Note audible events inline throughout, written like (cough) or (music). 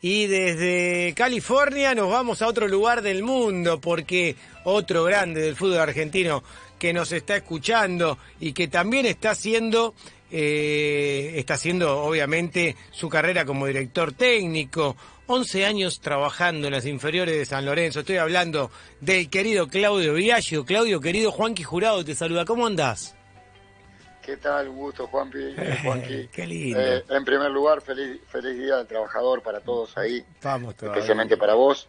Y desde California nos vamos a otro lugar del mundo porque otro grande del fútbol argentino que nos está escuchando y que también está haciendo, eh, está haciendo obviamente su carrera como director técnico, 11 años trabajando en las inferiores de San Lorenzo. Estoy hablando del querido Claudio Viaggio. Claudio, querido Juanqui Jurado, te saluda. ¿Cómo andás? ¿Qué tal? Un gusto, Juanpi. (laughs) Juanqui. Qué lindo. Eh, en primer lugar, feliz, feliz Día del Trabajador para todos ahí. Vamos todavía. Especialmente para vos.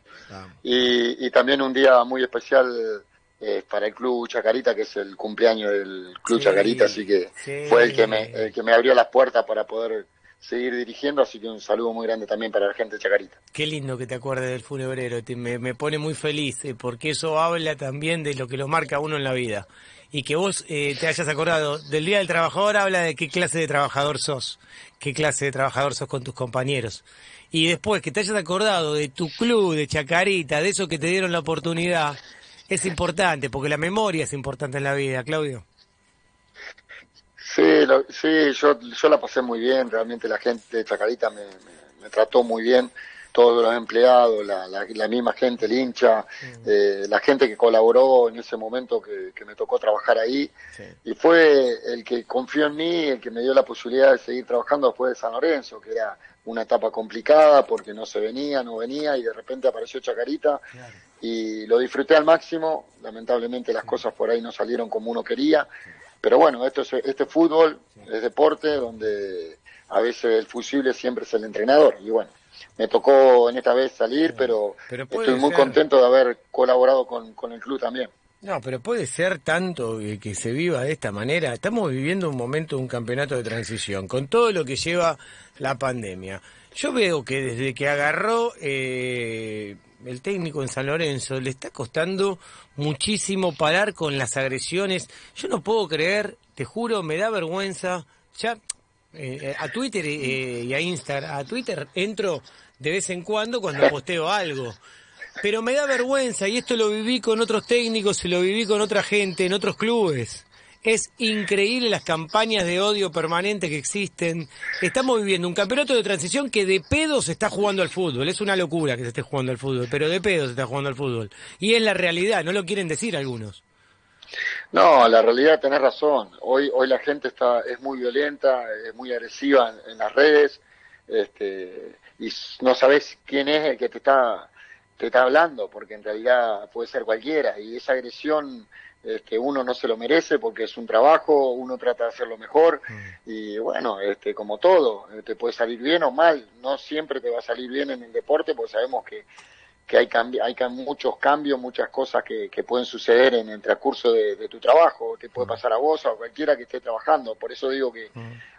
Y, y también un día muy especial eh, para el Club Chacarita, que es el cumpleaños del Club Sí, Chacarita, así que sí. fue el que, me, el que me abrió las puertas para poder seguir dirigiendo, así que un saludo muy grande también para la gente de Chacarita. Qué lindo que te acuerdes del funebrero, te- me, me pone muy feliz, eh, porque eso habla también de lo que lo marca uno en la vida. Y que vos eh, te hayas acordado del Día del Trabajador habla de qué clase de trabajador sos, qué clase de trabajador sos con tus compañeros. Y después que te hayas acordado de tu club, de Chacarita, de eso que te dieron la oportunidad, es importante, porque la memoria es importante en la vida, Claudio. Sí, lo- sí yo, yo la pasé muy bien, realmente la gente de Chacarita me, me- me trató muy bien, todos los empleados, la, la, la misma gente, el hincha, eh, la gente que colaboró en ese momento que, que me tocó trabajar ahí, Sí. y fue el que confió en mí, el que me dio la posibilidad de seguir trabajando después de San Lorenzo, que era una etapa complicada porque no se venía, no venía, y de repente apareció Chacarita, y lo disfruté al máximo, lamentablemente las cosas por ahí no salieron como uno quería, pero bueno, esto es, este fútbol es deporte donde a veces el fusible siempre es el entrenador, y bueno, me tocó en esta vez salir, pero, estoy muy ser. contento de haber colaborado con, con el club también. No, pero puede ser tanto que se viva de esta manera. Estamos viviendo un momento, un campeonato de transición, con todo lo que lleva la pandemia. Yo veo que desde que agarró eh, el técnico en San Lorenzo, le está costando muchísimo parar con las agresiones. Yo no puedo creer, te juro, me da vergüenza. Ya eh, a Twitter eh, y a Instagram, a Twitter entro de vez en cuando cuando posteo algo. Pero me da vergüenza y esto lo viví con otros técnicos y lo viví con otra gente en otros clubes. Es increíble las campañas de odio permanente que existen. Estamos viviendo un campeonato de transición que de pedo se está jugando al fútbol. Es una locura que se esté jugando al fútbol, pero de pedo se está jugando al fútbol. Y es la realidad, no lo quieren decir algunos. No, la realidad tenés razón. Hoy, hoy la gente está, es muy violenta, es muy agresiva en, las redes, este, y no sabes quién es el que te está, te está hablando, porque en realidad puede ser cualquiera, y esa agresión, este, uno no se lo merece porque es un trabajo, uno trata de hacerlo mejor, y bueno, este, como todo, eh, te puede salir bien o mal, no siempre te va a salir bien en el deporte, porque sabemos que que hay, cambi- hay muchos cambios, muchas cosas que, que pueden suceder en el transcurso de, de tu trabajo, te puede pasar a vos o a cualquiera que esté trabajando. Por eso digo que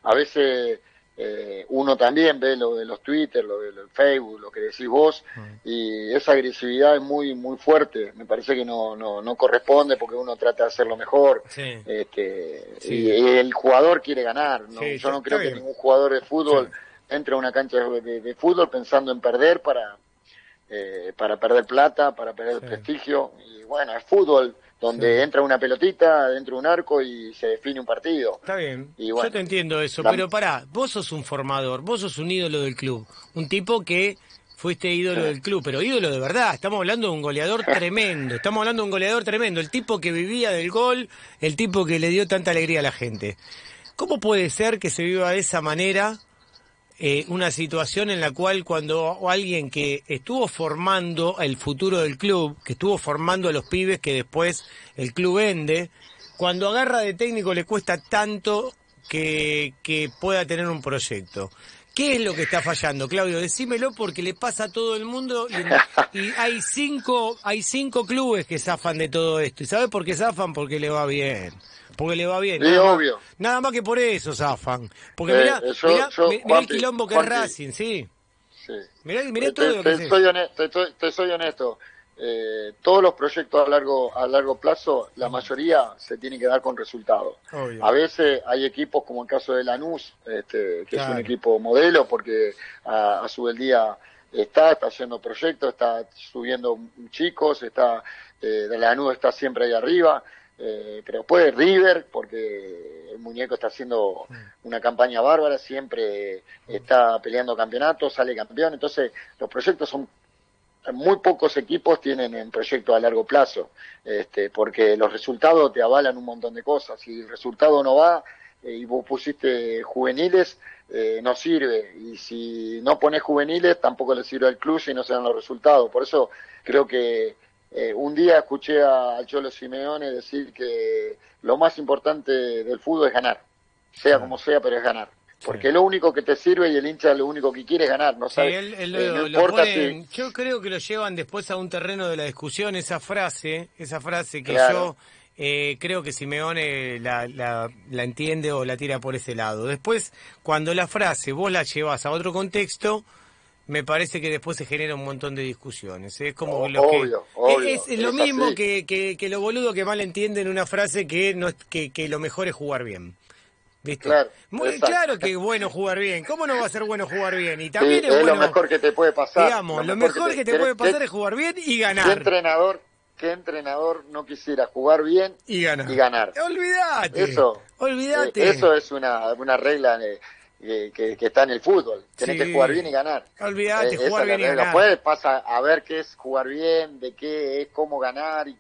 a veces eh, uno también ve lo de los Twitter, lo de los Facebook, lo que decís vos, y esa agresividad es muy muy fuerte. Me parece que no, no, no corresponde porque uno trata de hacerlo mejor. Sí. Este, Sí. y el jugador quiere ganar. ¿no? Sí, Yo no creo que ningún jugador de fútbol entre a una cancha de, de- de fútbol pensando en perder para eh, para perder plata, para perder prestigio. Y bueno, es fútbol donde entra una pelotita dentro de un arco y se define un partido. Está bien, Y bueno, yo te entiendo eso, la- pero pará, vos sos un formador, vos sos un ídolo del club, un tipo que fuiste ídolo del club, pero ídolo de verdad, estamos hablando de un goleador (laughs) tremendo, estamos hablando de un goleador tremendo, el tipo que vivía del gol, el tipo que le dio tanta alegría a la gente. ¿Cómo puede ser que se viva de esa manera eh, una situación en la cual cuando alguien que estuvo formando el futuro del club, que estuvo formando a los pibes que después el club vende, cuando agarra de técnico le cuesta tanto que, que pueda tener un proyecto? ¿Qué es lo que está fallando, Claudio? Decímelo porque le pasa a todo el mundo y, y hay cinco hay cinco clubes que zafan de todo esto. ¿Y sabes por qué zafan? Porque le va bien. Porque le va bien. Sí, nada obvio. Nada más que por eso zafan. Porque Eh, mirá, eh, yo- mirá- yo, el quilombo que es. Racing, sí. Sí. Mirá, mirá Te- todo lo que te, soy honesto, te, te soy honesto. Eh, todos los proyectos a largo a largo plazo, la mayoría se tienen que dar con resultados. A veces hay equipos como el caso de Lanús, este, que es un equipo modelo porque a, a su vez día está, está haciendo proyectos, está subiendo chicos, está eh, de Lanús está siempre ahí arriba. eh, pero después River, porque el muñeco está haciendo una campaña bárbara, siempre está peleando campeonatos, sale campeón, entonces los proyectos son muy pocos equipos tienen en proyectos a largo plazo, este, porque los resultados te avalan un montón de cosas. Si el resultado no va eh, y vos pusiste juveniles, eh, no sirve. Y si no pones juveniles, tampoco le sirve al club y no se dan los resultados. Por eso creo que eh, un día escuché a Cholo Simeone decir que lo más importante del fútbol es ganar, sea como sea, pero es ganar. Porque lo único que te sirve y el hincha lo único que quiere es ganar, no sabe. Eh, yo creo que lo llevan después a un terreno de la discusión, esa frase, esa frase que yo eh, creo que Simeone la, la, la, entiende o la tira por ese lado. Después, cuando la frase vos la llevas a otro contexto, me parece que después se genera un montón de discusiones. Es como lo que, es, lo mismo que, que, que, lo boludo que mal entienden una frase que, no, que, que lo mejor es jugar bien. Claro, Muy, claro que es bueno jugar bien. ¿Cómo no va a ser bueno jugar bien? Y también es, lo mejor que te puede pasar. Digamos, lo mejor, que te, puede pasar es jugar bien y ganar. ¿Qué entrenador, qué entrenador no quisiera jugar bien y ganar? Y ganar? Olvídate. Eso. Olvídate. Eh, eso es una, una regla que, que, está en el fútbol. Tienes que jugar bien y ganar. Olvídate, eh, jugar bien y ganar. Después pasa a ver qué es jugar bien, de qué es cómo ganar y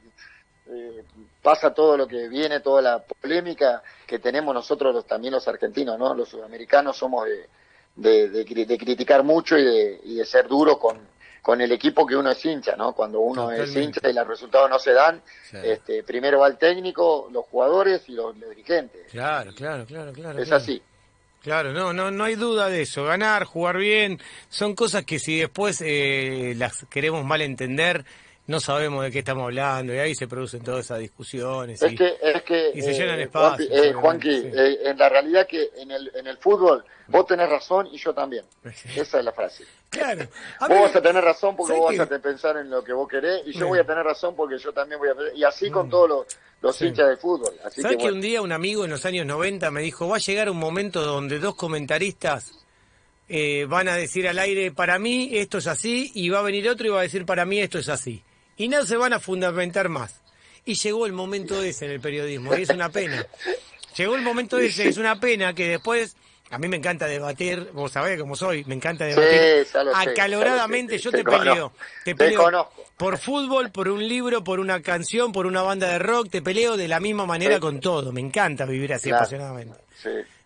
eh, pasa todo lo que viene, toda la polémica que tenemos nosotros los, también los argentinos, ¿no? Los sudamericanos somos de, de, criticar mucho y de, y de ser duros con, con el equipo que uno es hincha, ¿no? Cuando uno es hincha y los resultados no se dan, este, primero va el técnico, los jugadores y los, dirigentes. Claro, claro, claro, claro. Es así. Claro, no, no, no hay duda de eso. Ganar, jugar bien, son cosas que si después eh, las queremos mal entender, no sabemos de qué estamos hablando y ahí se producen todas esas discusiones es y, que, es que, y se llenan eh, espacios. Eh, Juanqui, eh, en la realidad que en el, en el fútbol vos tenés razón y yo también. (laughs) Esa es la frase. Claro. vos vas a tener razón porque vos vas a pensar en lo que vos querés y yo voy a tener razón porque yo también voy a pensar. Y así con mm. todos los, los hinchas del fútbol. Así ¿Sabes que, un día un amigo en los años 90 me dijo, va a llegar un momento donde dos comentaristas eh, van a decir al aire, para mí esto es así, y va a venir otro y va a decir, para mí esto es así? Y no se van a fundamentar más. Y llegó el momento ese en el periodismo, y es una pena. Llegó el momento ese, es una pena que después, a mí me encanta debatir, vos sabés cómo soy, me encanta debatir acaloradamente, yo te, peleo, te peleo por fútbol, por un libro, por una canción, por una banda de rock, te peleo de la misma manera con todo, me encanta vivir así apasionadamente.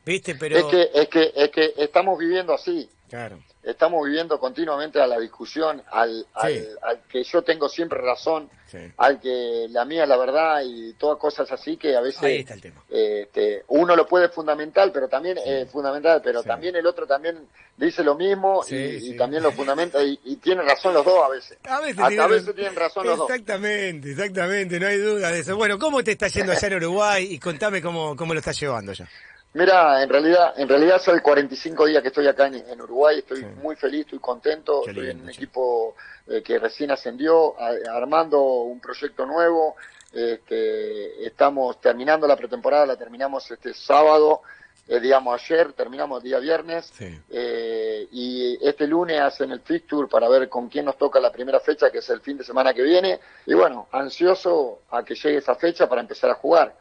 ¿Viste? Pero... Es que, es que, es que estamos viviendo así. Claro estamos viviendo continuamente a la discusión, al, al, que yo tengo siempre razón, al que la mía es la verdad y todas cosas así que a veces Este, uno lo puede fundamental, pero también es fundamental, pero también el otro también dice lo mismo y, también lo fundamenta y, y, tiene razón los dos a veces. A veces, tienen, razón los dos. Exactamente, exactamente, no hay duda de eso. Bueno, ¿cómo te está yendo allá en Uruguay? Y contame cómo, cómo lo estás llevando ya. Mira, en realidad, en realidad soy 45 días que estoy acá en, Uruguay, estoy muy feliz, estoy contento, estoy en un equipo eh, que recién ascendió, armando un proyecto nuevo, este, estamos terminando la pretemporada, la terminamos este sábado, eh, digamos ayer, terminamos día viernes, eh, y este lunes hacen el fixture para ver con quién nos toca la primera fecha, que es el fin de semana que viene, y bueno, ansioso a que llegue esa fecha para empezar a jugar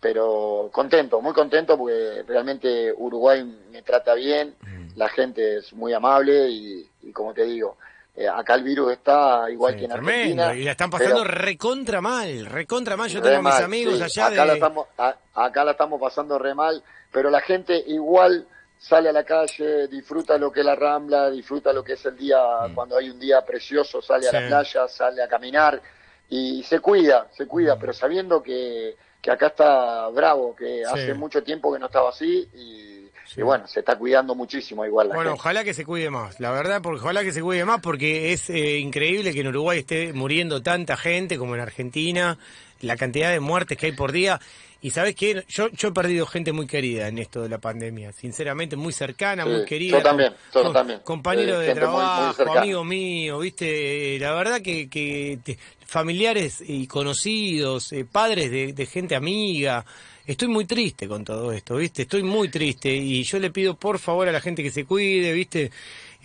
pero contento, muy contento porque realmente Uruguay me trata bien, mm. la gente es muy amable y, como te digo, eh, acá el virus está igual que en Argentina. Y la están pasando recontra mal, recontra mal. Yo tengo mis amigos allá acá La estamos, acá la estamos pasando re mal, pero la gente igual sale a la calle, disfruta lo que es la rambla, disfruta lo que es el día, mm. cuando hay un día precioso, sale a la playa, sale a caminar y se cuida, se cuida, mm. pero sabiendo que que acá está bravo, que hace mucho tiempo que no estaba así y, bueno, se está cuidando muchísimo igual. bueno, ojalá que se cuide más, la verdad, porque ojalá que se cuide más porque es eh, increíble que en Uruguay esté muriendo tanta gente como en Argentina, la cantidad de muertes que hay por día. Y sabes qué, yo, yo he perdido gente muy querida en esto de la pandemia, sinceramente muy cercana, muy querida. Yo también, yo también. Compañero de trabajo, amigo mío, viste, la verdad que, que familiares y conocidos, eh, padres de, gente amiga. Estoy muy triste con todo esto, ¿viste? Estoy muy triste y yo le pido por favor a la gente que se cuide, ¿viste?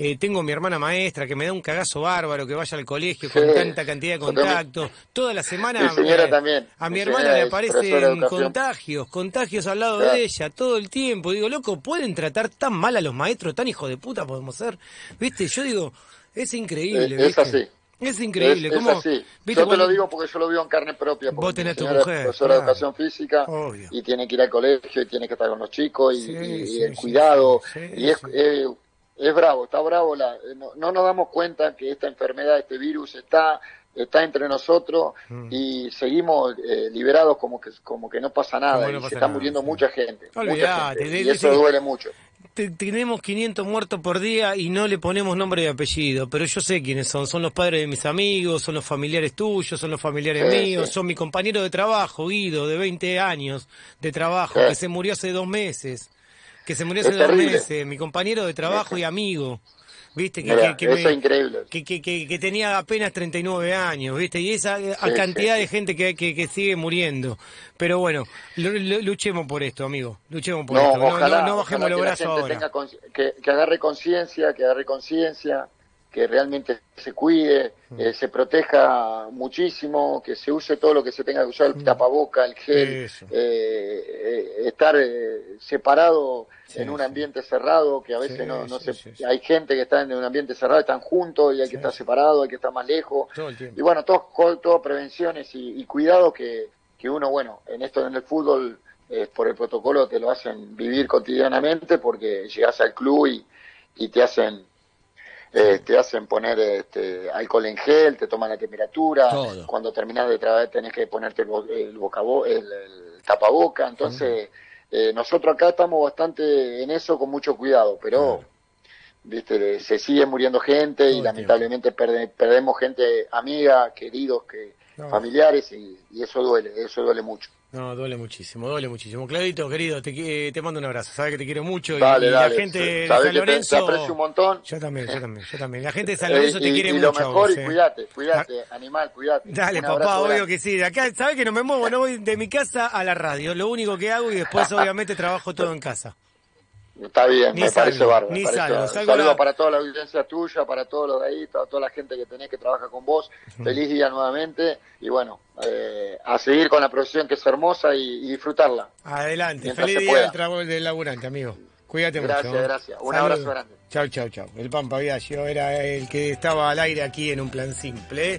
Eh, tengo mi hermana maestra que me da un cagazo bárbaro, que vaya al colegio con tanta cantidad de contactos. Toda la semana también. a mi, hermana le aparecen contagios, contagios al lado de ella todo el tiempo. Digo, loco, ¿pueden tratar tan mal a los maestros, tan hijos de puta podemos ser? ¿Viste? Yo digo, es increíble. Es, es así. Es increíble. Es, así. Yo te lo digo porque yo lo vivo en carne propia. Vos tenés tu mujer. profesora de educación física y tiene que ir al colegio y tiene que estar con los chicos y, el cuidado. y es, es, bravo, está bravo. La, no, no, nos damos cuenta que esta enfermedad, este virus está está entre nosotros mm. y seguimos eh, liberados como que como que no pasa nada y se está muriendo mucha gente, mucha gente y eso duele mucho tenemos 500 muertos por día y no le ponemos nombre y apellido, pero yo sé quiénes son. Son los padres de mis amigos, son los familiares tuyos, son los familiares míos, son mi compañero de trabajo, Guido, de 20 años de trabajo, que se murió hace dos meses. Que se murió hace dos meses, mi compañero de trabajo y amigo. ¿viste? Que, que, tenía apenas 39 años, ¿viste? Y esa eh, cantidad de gente que, que, sigue muriendo. Pero bueno, luchemos por esto, amigo. Luchemos por esto. no, bajemos los brazos ahora. que, agarre conciencia, que agarre conciencia, que realmente se cuide, mm. eh, se proteja muchísimo, que se use todo lo que se tenga que usar, el mm. tapaboca, el gel, eh, estar separado en un ambiente cerrado, que a veces no, no se, hay gente que está en un ambiente cerrado, están juntos y hay que estar separado, hay que estar más lejos. Y bueno, todo, todo prevenciones y, y cuidados que, que uno, bueno, en esto en el fútbol, eh, por el protocolo te lo hacen vivir cotidianamente porque llegas al club y, y te hacen eh, te hacen poner este, alcohol en gel, te toman la temperatura, cuando terminas de trabajar tenés que ponerte el, el, el, tapaboca, entonces... Eh, nosotros acá estamos bastante en eso con mucho cuidado, pero viste se sigue muriendo gente y lamentablemente perdemos gente amiga, queridos, que familiares y, eso duele, eso duele mucho. No, duele muchísimo, duele muchísimo. Claudito, querido, te, te mando un abrazo. Sabes que te quiero mucho. y, la gente de San Lorenzo. Te, aprecio un montón. Yo también, yo también, yo también. La gente de (laughs) San Lorenzo te quiere y mucho. lo mejor, y cuídate, cuídate, animal, cuídate. Dale, papá, obvio que sí. De acá, sabes que no me muevo, no voy de mi casa a la radio. Lo único que hago y después, (laughs) obviamente, trabajo todo en casa. Está bien, me parece bárbaro. Ni Saludos para toda la audiencia tuya, para todos los de ahí, toda, toda la gente que tenés que trabaja con vos. Feliz día nuevamente y bueno, eh, a seguir con la profesión que es hermosa y, disfrutarla. Adelante, feliz día del trabajo del laburante, amigo. Cuídate mucho. Gracias, gracias. Un abrazo grande. Chau, chau, chau. El Pampa Viaggio era el que estaba al aire aquí en un plan simple.